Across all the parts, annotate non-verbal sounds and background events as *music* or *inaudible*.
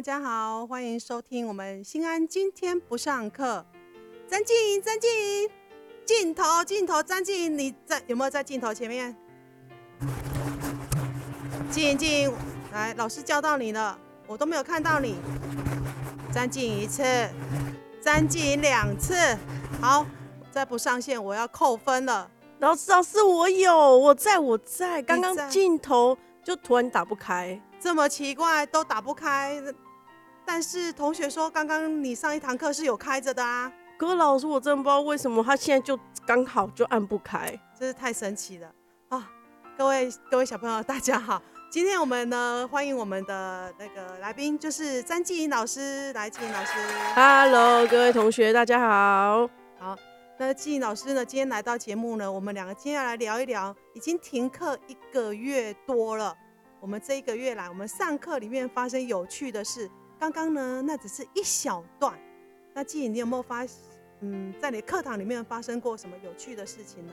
大家好，欢迎收听我们新安今天不上课。张静怡，张静怡，镜头，镜头，张静怡，你在有没有在镜头前面？静莹，静莹，来，老师叫到你了，我都没有看到你。张静莹一次，张静莹两次，好，再不上线我要扣分了。老师，老师，我有，我在，我在，刚刚镜头就突然打不开。这么奇怪都打不开，但是同学说刚刚你上一堂课是有开着的啊，可是老师，我真的不知道为什么他现在就刚好就按不开。真是太神奇了啊！各位各位小朋友，大家好，今天我们呢欢迎我们的那个来宾，就是詹继颖老师，来继颖老师。Hello，各位同学，大家好。好，那继颖老师呢今天来到节目呢，我们两个今天要来聊一聊，已经停课一个月多了，我们这一个月来，我们上课里面发生有趣的事。刚刚呢，那只是一小段。那季颖，你有没有发，嗯，在你课堂里面发生过什么有趣的事情呢？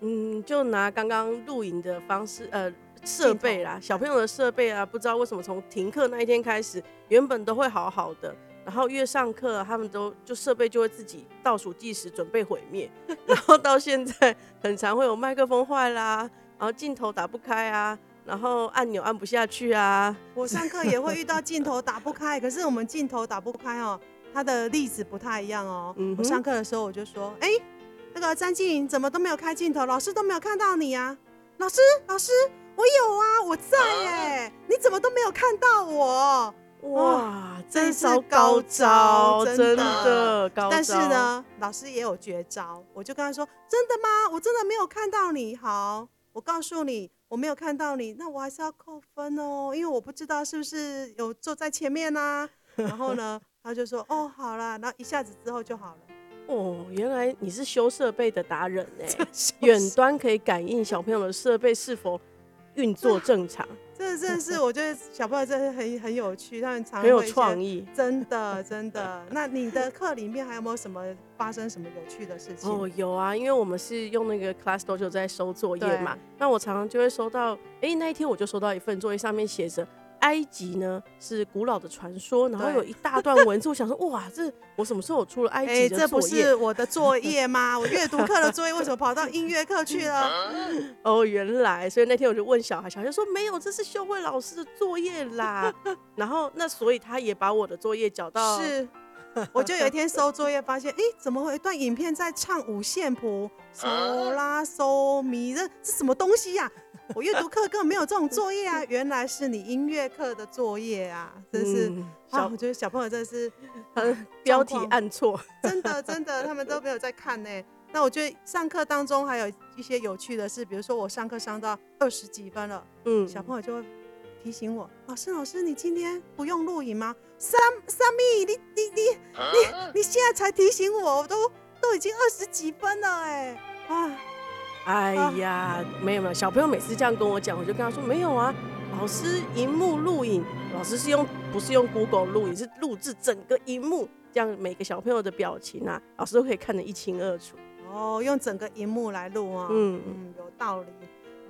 嗯，就拿刚刚录影的方式，呃，设备啦，小朋友的设备啊，不知道为什么从停课那一天开始，原本都会好好的，然后越上课啊、他们都就设备就会自己倒数计时，准备毁灭，*laughs* 然后到现在很常会有麦克风坏啦，然后镜头打不开啊，然后按钮按不下去啊，我上课也会遇到镜头打不开，可是我们镜头打不开哦，它的例子不太一样哦。嗯我上课的时候我就说，哎、那个张静颖怎么都没有开镜头，老师都没有看到你啊？老师，老师，我有啊，我在哎、你怎么都没有看到我？哇，真是高高招招，真的真的高招。但是，呢，老师也有绝招，我就跟他说：“真的吗？我真的没有看到你。好，我告诉你，我没有看到你，那我还是要扣分哦，因为我不知道是不是有坐在前面呐、然后呢，他就说：“哦，好啦。”然后一下子之后就好了。哦，原来你是修设备的达人哎，远端可以感应小朋友的设备是否运作正常，这真的是我觉得小朋友真的很很有趣，他们常很有会创意。真的真的。那你的课里面还有没有什么发生什么有趣的事情？哦，有啊，因为我们是用那个 Class Dojo 在收作业嘛，那我常常就会收到，哎、那一天我就收到一份作业，上面写着埃及呢是古老的传说，然后有一大段文字，我想说，哇，这我什么时候有出了埃哎、及的这不？是我的作业吗？我阅读课的作业为什么跑到音乐课去了？*laughs* 哦，原来，所以那天我就问小孩，小孩就说没有，这是秀慧老师的作业啦。然后那所以他也把我的作业缴到，是，我就有一天收作业，发现，哎、怎么会有一段影片在唱五线谱，嗦啦嗦咪，这这什么东西呀、我阅读课根本没有这种作业啊，原来是你音乐课的作业啊，真是。嗯啊，小我觉得小朋友真的是他的标题按错，真的真的，他们都没有在看呢。那我觉得上课当中还有一些有趣的事，比如说我上课上到二十几分了，嗯，小朋友就会提醒我：“老师，老师，你今天不用录影吗？”三三米，你你你你你现在才提醒我，我都都已经二十几分了哎啊！哎呀，没有没有，小朋友每次这样跟我讲，我就跟他说没有啊，老师荧幕录影，老师是用不是用 Google 录影，是录制整个荧幕，这样每个小朋友的表情啊，老师都可以看得一清二楚。哦，用整个荧幕来录啊，嗯嗯，有道理。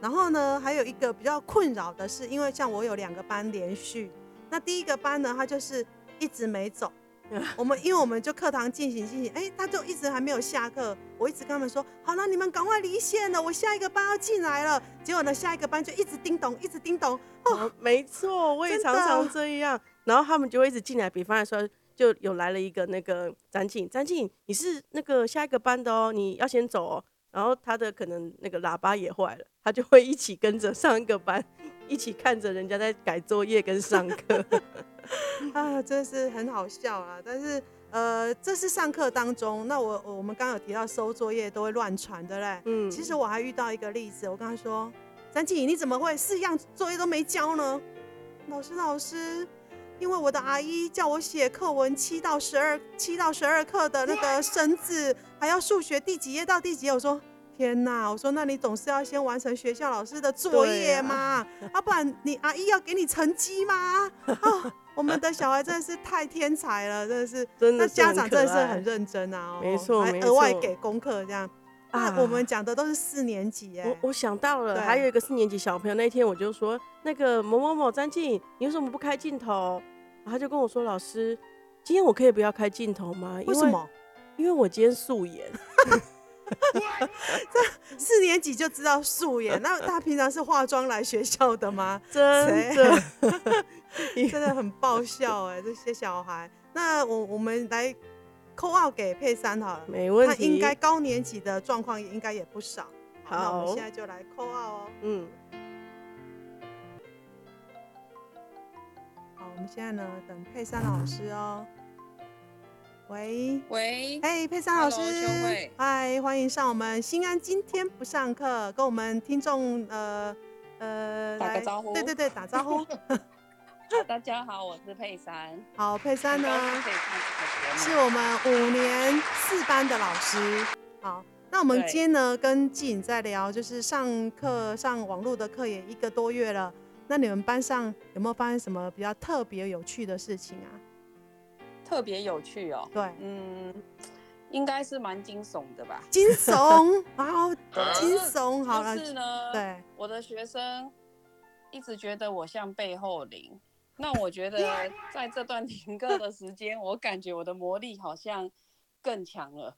然后呢，还有一个比较困扰的是，因为像我有两个班连续，那第一个班呢，他就是一直没走。*laughs* 我们因为我们就课堂进行进行，哎、他就一直还没有下课。我一直跟他们说，好了，你们赶快离线了，我下一个班要进来了。结果呢，下一个班就一直叮咚，一直叮咚。哦，哦，没错，我也常常这样。然后他们就会一直进来，比方来说，就有来了一个那个展景，展景，你是那个下一个班的哦，你要先走哦。然后他的可能那个喇叭也坏了，他就会一起跟着上一个班，一起看着人家在改作业跟上课。*laughs* 啊，真是很好笑啊！但是呃，这是上课当中，那我我们刚刚有提到收作业都会乱传，对不对？嗯，其实我还遇到一个例子，我跟他说：“张静怡，你怎么会四样作业都没交呢？”老师，老师，因为我的阿姨叫我写课文七到十二七到十二课的那个生字，还要数学第几页到第几页。我说。天呐！我说，那你总是要先完成学校老师的作业嘛，要、*laughs* 不然你阿姨要给你成绩吗？啊，*laughs* 我们的小孩真的是太天才了，真的是，那真的家长真的是很认真啊，哦没错没还额外错给功课这样。啊啊，我们讲的都是四年级哎、我我想到了，对还有一个四年级小朋友，那天我就说，那个某某某张静，你为什么不开镜头？然后他就跟我说：“老师，今天我可以不要开镜头吗？因为什么？因为我今天素颜。*laughs* 这四年级就知道素颜，*laughs* 那他平常是化妆来学校的吗？*laughs* 真的，真的很爆笑哎，这些小孩。那我我们来扣二给佩珊好了，没问题。他应该高年级的状况应该也不少。好，那我们现在就来扣二哦。嗯。好，我们现在呢等佩珊老师哦。喂喂，哎，佩珊老师，嗨，欢迎上我们新安今天不上课，跟我们听众呃呃打个招呼，对对对，打招呼。*laughs* 大家好，我是佩珊。好，佩珊呢是我们五年四班的老师。好，那我们今天呢跟季颖在聊，就是上课上网络的课也一个多月了，那你们班上有没有发生什么比较特别有趣的事情啊？特别有趣哦，对，嗯，应该是蛮惊悚的吧？*laughs* 惊悚，好，惊悚，好了。是呢，对，我的学生一直觉得我像背后灵。那我觉得在这段停课的时间，我感觉我的魔力好像更强了。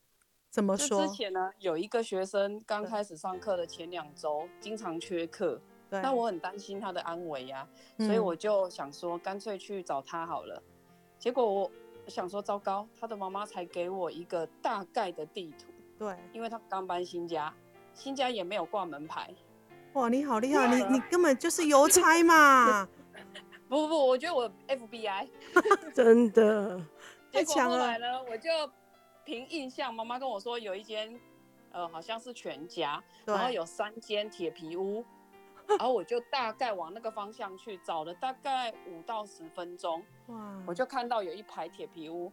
怎么说？之前呢，有一个学生刚开始上课的前两周，经常缺课，那我很担心他的安危呀，所以我就想说，干脆去找他好了。结果我。想说糟糕，他的妈妈才给我一个大概的地图。对，因为他刚搬新家，新家也没有挂门牌。哇，你好厉害，你你根本就是邮差嘛！*laughs* 不不不，我觉得我 FBI *laughs* 真的 *laughs* 太强了。呢，我就凭印象，妈妈跟我说有一间，呃，好像是全家，然后有三间铁皮屋。然后我就大概往那个方向去找了大概五到十分钟，哇！我就看到有一排铁皮屋，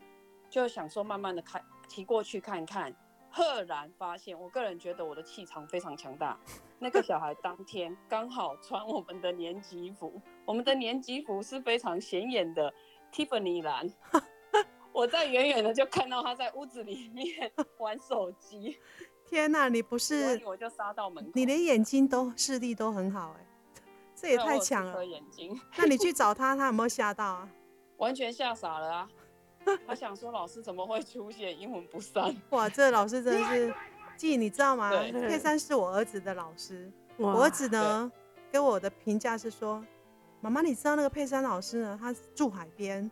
就想说慢慢的开骑过去看看，赫然发现，我个人觉得我的气场非常强大。那个小孩当天刚好穿我们的年级服，我们的年级服是非常显眼的 Tiffany 蓝，*laughs* 我在远远的就看到他在屋子里面 *laughs* 玩手机。天呐，你不是我就杀到门口，你连眼睛都视力都很好哎，*laughs* 这也太强了。眼睛，那你去找他，他有没有吓到啊？完全吓傻了啊！我想说老师怎么会出现英文不散？哇，这老师真的是，记你知道吗？佩珊是我儿子的老师，我儿子呢给我的评价是说，妈妈你知道那个佩珊老师呢，他住海边，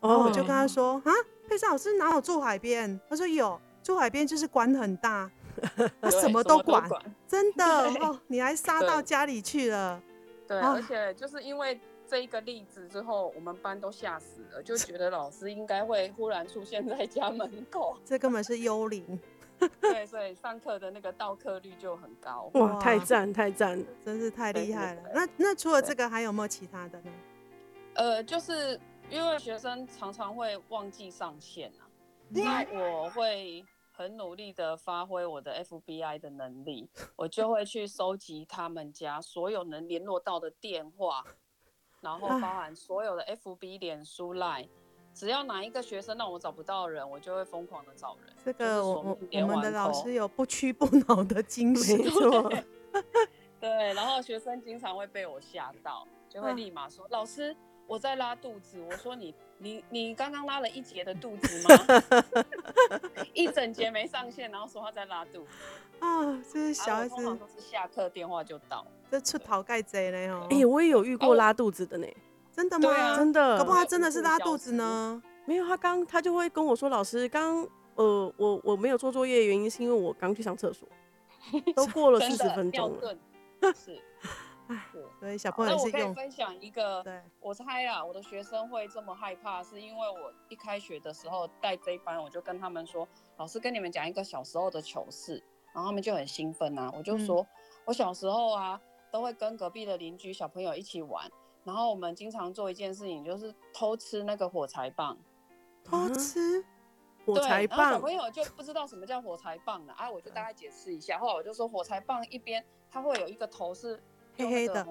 然后我就跟他说啊，佩珊老师哪有住海边？他说有，住海边就是管很大。*laughs* 他什么都管，真的哦！你还杀到家里去了。对，而且就是因为这一个例子之后，我们班都吓死了，就觉得老师应该会忽然出现在家门口。这根本是幽灵。*laughs* 对，所以上课的那个到课率就很高。哇，太赞太赞了，真是太厉害了。那那除了这个，还有没有其他的呢？呃，就是因为学生常常会忘记上线啊，那我会。很努力的发挥我的 FBI 的能力，我就会去收集他们家所有能联络到的电话，然后包含所有的 FB、脸书、Line，只要哪一个学生让我找不到人，我就会疯狂的找人。这个我我我们的老师有不屈不挠的精神 *laughs* *laughs* 对，然后学生经常会被我吓到，就会立马说老师。我在拉肚子，我说你你你刚刚拉了一节的肚子吗？*laughs* 一整节没上线，然后说他在拉肚子啊，这是小孩子，通常都是下课电话就到，这出逃盖贼嘞哦。哎，我也有遇过拉肚子的呢，真的吗？真的，搞不好真的是拉肚子呢。没有，他刚他就会跟我说，老师刚呃我我没有做作业，原因是因为我刚去上厕所，*laughs* 都过了四十分钟了，*laughs* 是。所以小朋友是用。那我可以分享一个，对，我猜啊，我的学生会这么害怕，是因为我一开学的时候带这一班，我就跟他们说，老师跟你们讲一个小时候的糗事，然后他们就很兴奋啊。我就说，我小时候啊，都会跟隔壁的邻居小朋友一起玩，然后我们经常做一件事情，就是偷吃那个火柴棒。偷吃火柴棒，小朋友就不知道什么叫火柴棒了啊，我就大概解释一下。后来我就说，火柴棒一边它会有一个头是。黑黑的，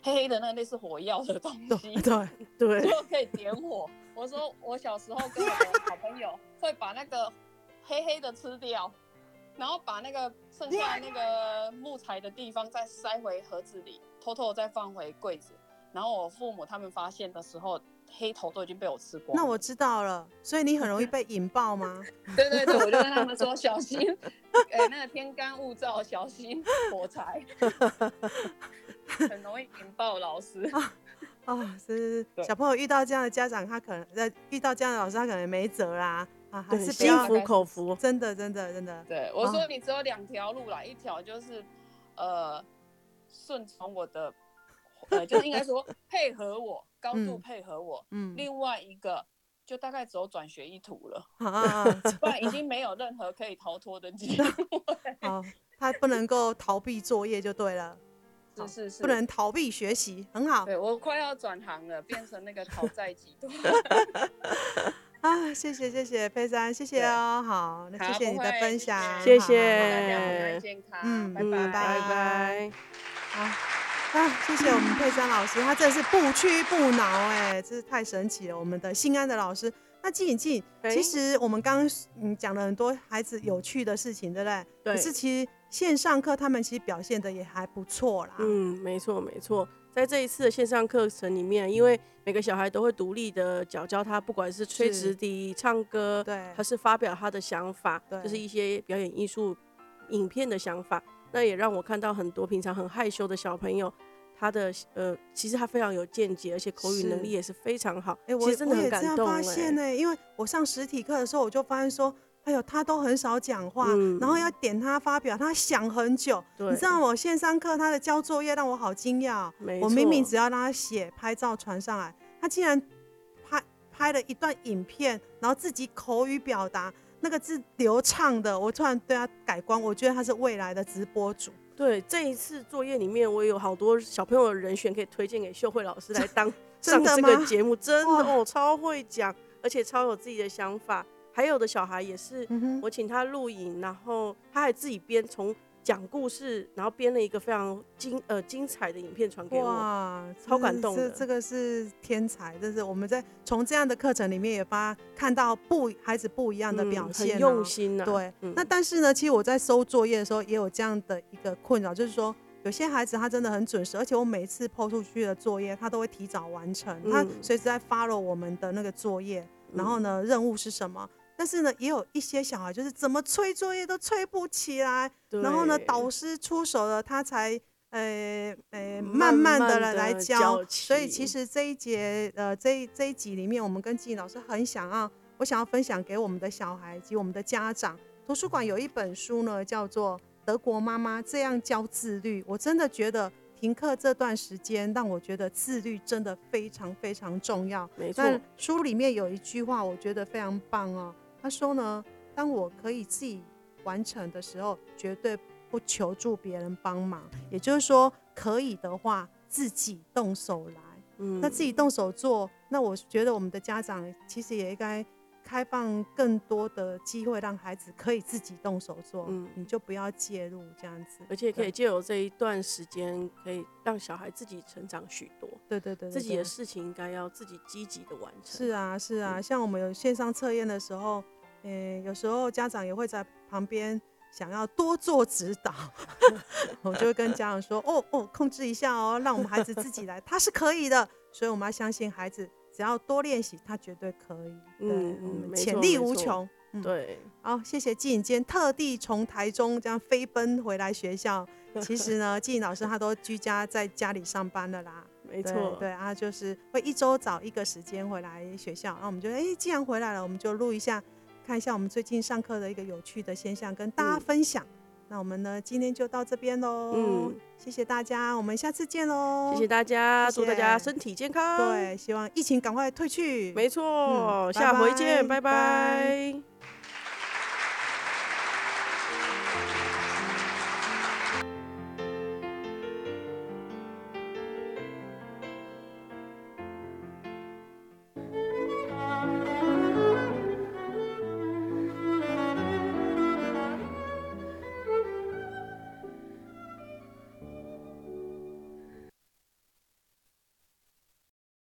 黑黑的那类似火药的东 *laughs* 西，对对，就可以点火。我说我小时候跟我的好朋友会把那个黑黑的吃掉，然后把那个剩下那个木材的地方再塞回盒子里，偷偷再放回柜子。然后我父母他们发现的时候，黑头都已经被我吃光。那我知道了，所以你很容易被引爆吗？*laughs* 对对对，我就跟他们说小心，哎，那个天干物燥，小心火柴，很容易引爆老师。*laughs* 哦，是小朋友遇到这样的家长，他可能在遇到这样的老师，他可能没辙啦。啊，还是心服口服，真的真的真的。对，我说你只有两条路啦，一条就是呃顺从我的，呃，就是应该说 *laughs* 配合我，高度配合我。嗯。另外一个就大概走转学一途了，啊，*laughs* 不然已经没有任何可以逃脱的机 *laughs* 会。好，他不能够逃避作业就对了。是是是，不能逃避学习，很好。对我快要转行了，变成那个讨债集团。啊，谢谢谢谢佩珊，谢谢哦，好，那谢谢你的分享，谢谢，大家健康，嗯，拜拜拜拜。好，啊，谢谢我们佩珊老师，他真的是不屈不挠，哎，真是太神奇了，我们的心安的老师。那静影静，其实我们刚刚嗯讲了很多孩子有趣的事情，对不对？对。可是其实线上课他们其实表现的也还不错啦。嗯，没错没错。在这一次的线上课程里面，因为每个小孩都会独立的教教他，不管是吹直笛、唱歌，对，还是发表他的想法，就是一些表演艺术影片的想法。那也让我看到很多平常很害羞的小朋友。他的呃，其实他非常有见解，而且口语能力也是非常好。哎，我真的很感动发现呢，因为我上实体课的时候，我就发现说，哎呦，他都很少讲话，然后要点他发表，他想很久。你知道我线上课他的交作业让我好惊讶。我明明只要让他写、拍照传上来，他竟然拍拍了一段影片，然后自己口语表达，那个字流畅的，我突然对他改观，我觉得他是未来的直播主。对这一次作业里面，我有好多小朋友的人选可以推荐给秀慧老师来当 *laughs* 上这个节目，真的哦，超会讲，而且超有自己的想法。还有的小孩也是，我请他录影，然后他还自己编从。讲故事，然后编了一个非常精呃精彩的影片传给我，哇，超感动的。这这个是天才，这是我们在从这样的课程里面也发看到不孩子不一样的表现，很用心啊。对，那但是呢，其实我在收作业的时候也有这样的一个困扰，就是说有些孩子他真的很准时，而且我每次抛出去的作业他都会提早完成，他随时在 follow 我们的那个作业，然后呢任务是什么？但是呢，也有一些小孩就是怎么催作业都催不起来，然后呢，导师出手了，他才呃呃慢慢的来来教。所以其实这一节呃这这一集里面，我们跟季老师很想要，我想要分享给我们的小孩及我们的家长。图书馆有一本书呢，叫做《德国妈妈这样教自律》。我真的觉得停课这段时间，让我觉得自律真的非常非常重要。没错，书里面有一句话，我觉得非常棒哦。他说呢，当我可以自己完成的时候，绝对不求助别人帮忙。也就是说，可以的话，自己动手来。嗯，那自己动手做，那我觉得我们的家长其实也应该开放更多的机会，让孩子可以自己动手做。嗯，你就不要介入这样子，而且可以借由这一段时间，可以让小孩自己成长许多。对对对，自己的事情应该要自己积极的完成。是啊是啊，像我们有线上测验的时候。嗯，有时候家长也会在旁边想要多做指导，*laughs* 我就会跟家长说：“哦哦，控制一下哦，让我们孩子自己来，他是可以的。”所以我们要相信孩子，只要多练习，他绝对可以。嗯嗯，潜力无穷。对，好，谢谢季颖坚特地从台中这样飞奔回来学校。*laughs* 其实呢，季颖老师他都居家在家里上班的啦。没错，对啊，就是会一周找一个时间回来学校。那我们就哎，既然回来了，我们就录一下。看一下我们最近上课的一个有趣的现象，跟大家分享。那我们呢，今天就到这边喽。嗯，谢谢大家，我们下次见喽。谢谢大家，祝大家身体健康。对，希望疫情赶快退去。没错，下回见，拜拜。